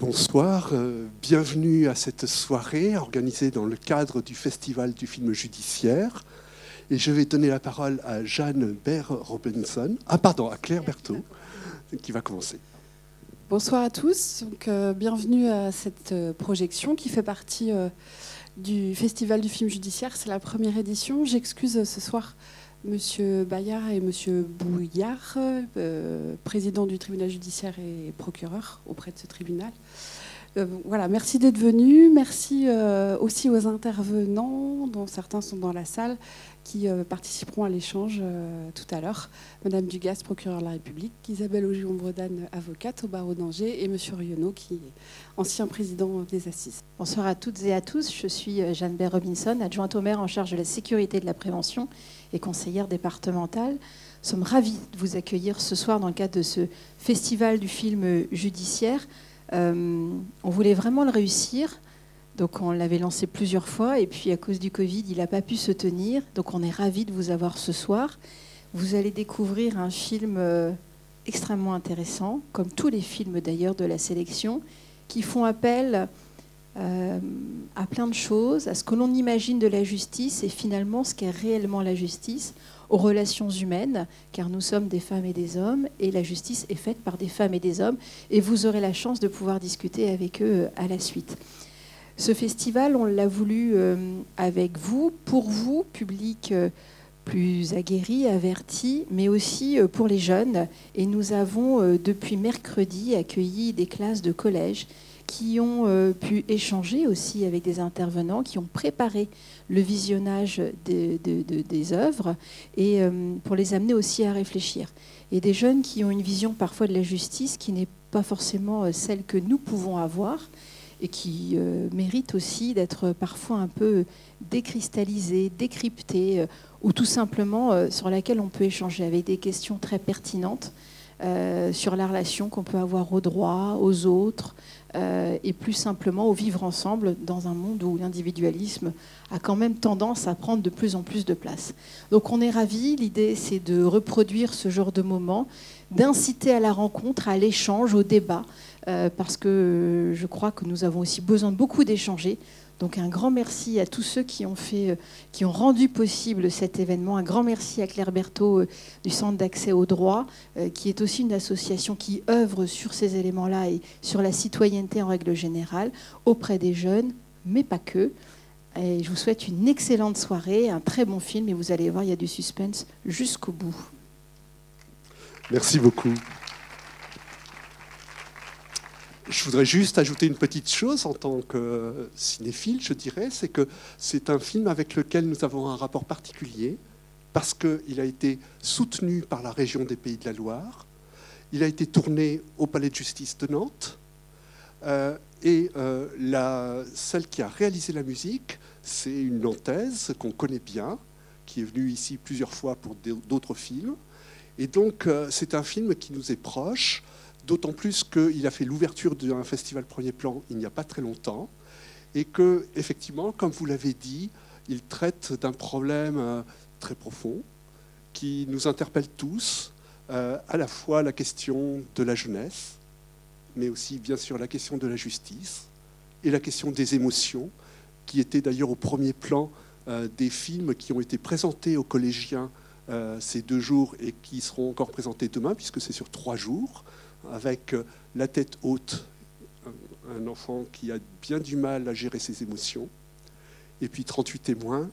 Bonsoir, euh, bienvenue à cette soirée organisée dans le cadre du Festival du film judiciaire. Et je vais donner la parole à Jeanne Baer Robinson, ah pardon, à Claire Berthaud, qui va commencer. Bonsoir à tous, euh, bienvenue à cette euh, projection qui fait partie du Festival du film judiciaire. C'est la première édition. J'excuse ce soir Monsieur Bayard et Monsieur Bouillard, euh, président du tribunal judiciaire et procureur auprès de ce tribunal. Euh, voilà, merci d'être venus. Merci euh, aussi aux intervenants, dont certains sont dans la salle, qui participeront à l'échange tout à l'heure. Madame Dugas, procureur de la République, Isabelle Augion-Bredane, avocate au barreau d'Angers, et Monsieur Rionneau, qui est ancien président des Assises. Bonsoir à toutes et à tous. Je suis Jeanne Baer Robinson, adjointe au maire en charge de la sécurité et de la prévention et conseillère départementale. Nous sommes ravis de vous accueillir ce soir dans le cadre de ce festival du film judiciaire. Euh, on voulait vraiment le réussir. Donc on l'avait lancé plusieurs fois et puis à cause du Covid, il n'a pas pu se tenir. Donc on est ravis de vous avoir ce soir. Vous allez découvrir un film euh, extrêmement intéressant, comme tous les films d'ailleurs de la sélection, qui font appel euh, à plein de choses, à ce que l'on imagine de la justice et finalement ce qu'est réellement la justice, relations humaines, car nous sommes des femmes et des hommes, et la justice est faite par des femmes et des hommes, et vous aurez la chance de pouvoir discuter avec eux euh, à la suite. Ce festival, on l'a voulu euh, avec vous, pour vous, public plus aguerri, averti, mais aussi pour les jeunes. Et nous avons, depuis mercredi, accueilli des classes de collège qui ont euh, pu échanger aussi avec des intervenants, qui ont préparé le visionnage des œuvres et euh, pour les amener aussi à réfléchir. Et des jeunes qui ont une vision parfois de la justice qui n'est pas forcément euh, celle que nous pouvons avoir et qui mérite aussi d'être parfois un peu décristallisée, décryptée, ou tout simplement sur laquelle on peut échanger avec des questions très pertinentes sur la relation qu'on peut avoir au droit, aux autres, euh, et plus simplement au vivre ensemble dans un monde où l'individualisme a quand même tendance à prendre de plus en plus de place. Donc on est ravis, l'idée c'est de reproduire ce genre de moment, d'inciter à la rencontre, à l'échange, au débat, euh, parce que je crois que nous avons aussi besoin de beaucoup d'échanger donc un grand merci à tous ceux qui ont, fait, euh, qui ont rendu possible cet événement. Un grand merci à Claire Berthaud euh, du Centre d'accès au droit, euh, qui est aussi une association qui œuvre sur ces éléments-là et sur la citoyenneté en règle générale auprès des jeunes, mais pas que. Et je vous souhaite une excellente soirée, un très bon film et vous allez voir, il y a du suspense jusqu'au bout. Merci beaucoup. Je voudrais juste ajouter une petite chose en tant que cinéphile, je dirais, c'est que c'est un film avec lequel nous avons un rapport particulier parce qu'il a été soutenu par la région des Pays de la Loire, il a été tourné au Palais de justice de Nantes, euh, et euh, celle qui a réalisé la musique, c'est une Nantaise qu'on connaît bien, qui est venue ici plusieurs fois pour d'autres films. Et donc, euh, c'est un film qui nous est proche, d'autant plus qu'il a fait l'ouverture d'un festival premier plan il n'y a pas très longtemps, et que, effectivement, comme vous l'avez dit, il traite d'un problème euh, très profond qui nous interpelle tous, euh, à la fois la question de la jeunesse, mais aussi bien sûr la question de la justice et la question des émotions, qui était d'ailleurs au premier plan euh, des films qui ont été présentés aux collégiens ces deux jours et qui seront encore présentés demain, puisque c'est sur trois jours avec euh, la tête haute, un enfant qui a bien du mal à gérer ses émotions, et puis 38 témoins,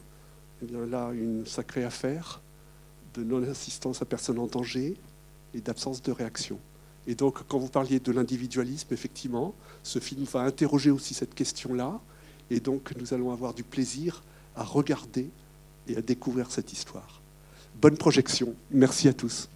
eh bien là, une sacrée affaire de non-assistance à personne en danger et d'absence de réaction. Et donc, quand vous parliez de l'individualisme, effectivement, ce film va interroger aussi cette question-là, et donc nous allons avoir du plaisir à regarder et à découvrir cette histoire. Bonne projection. Merci à tous.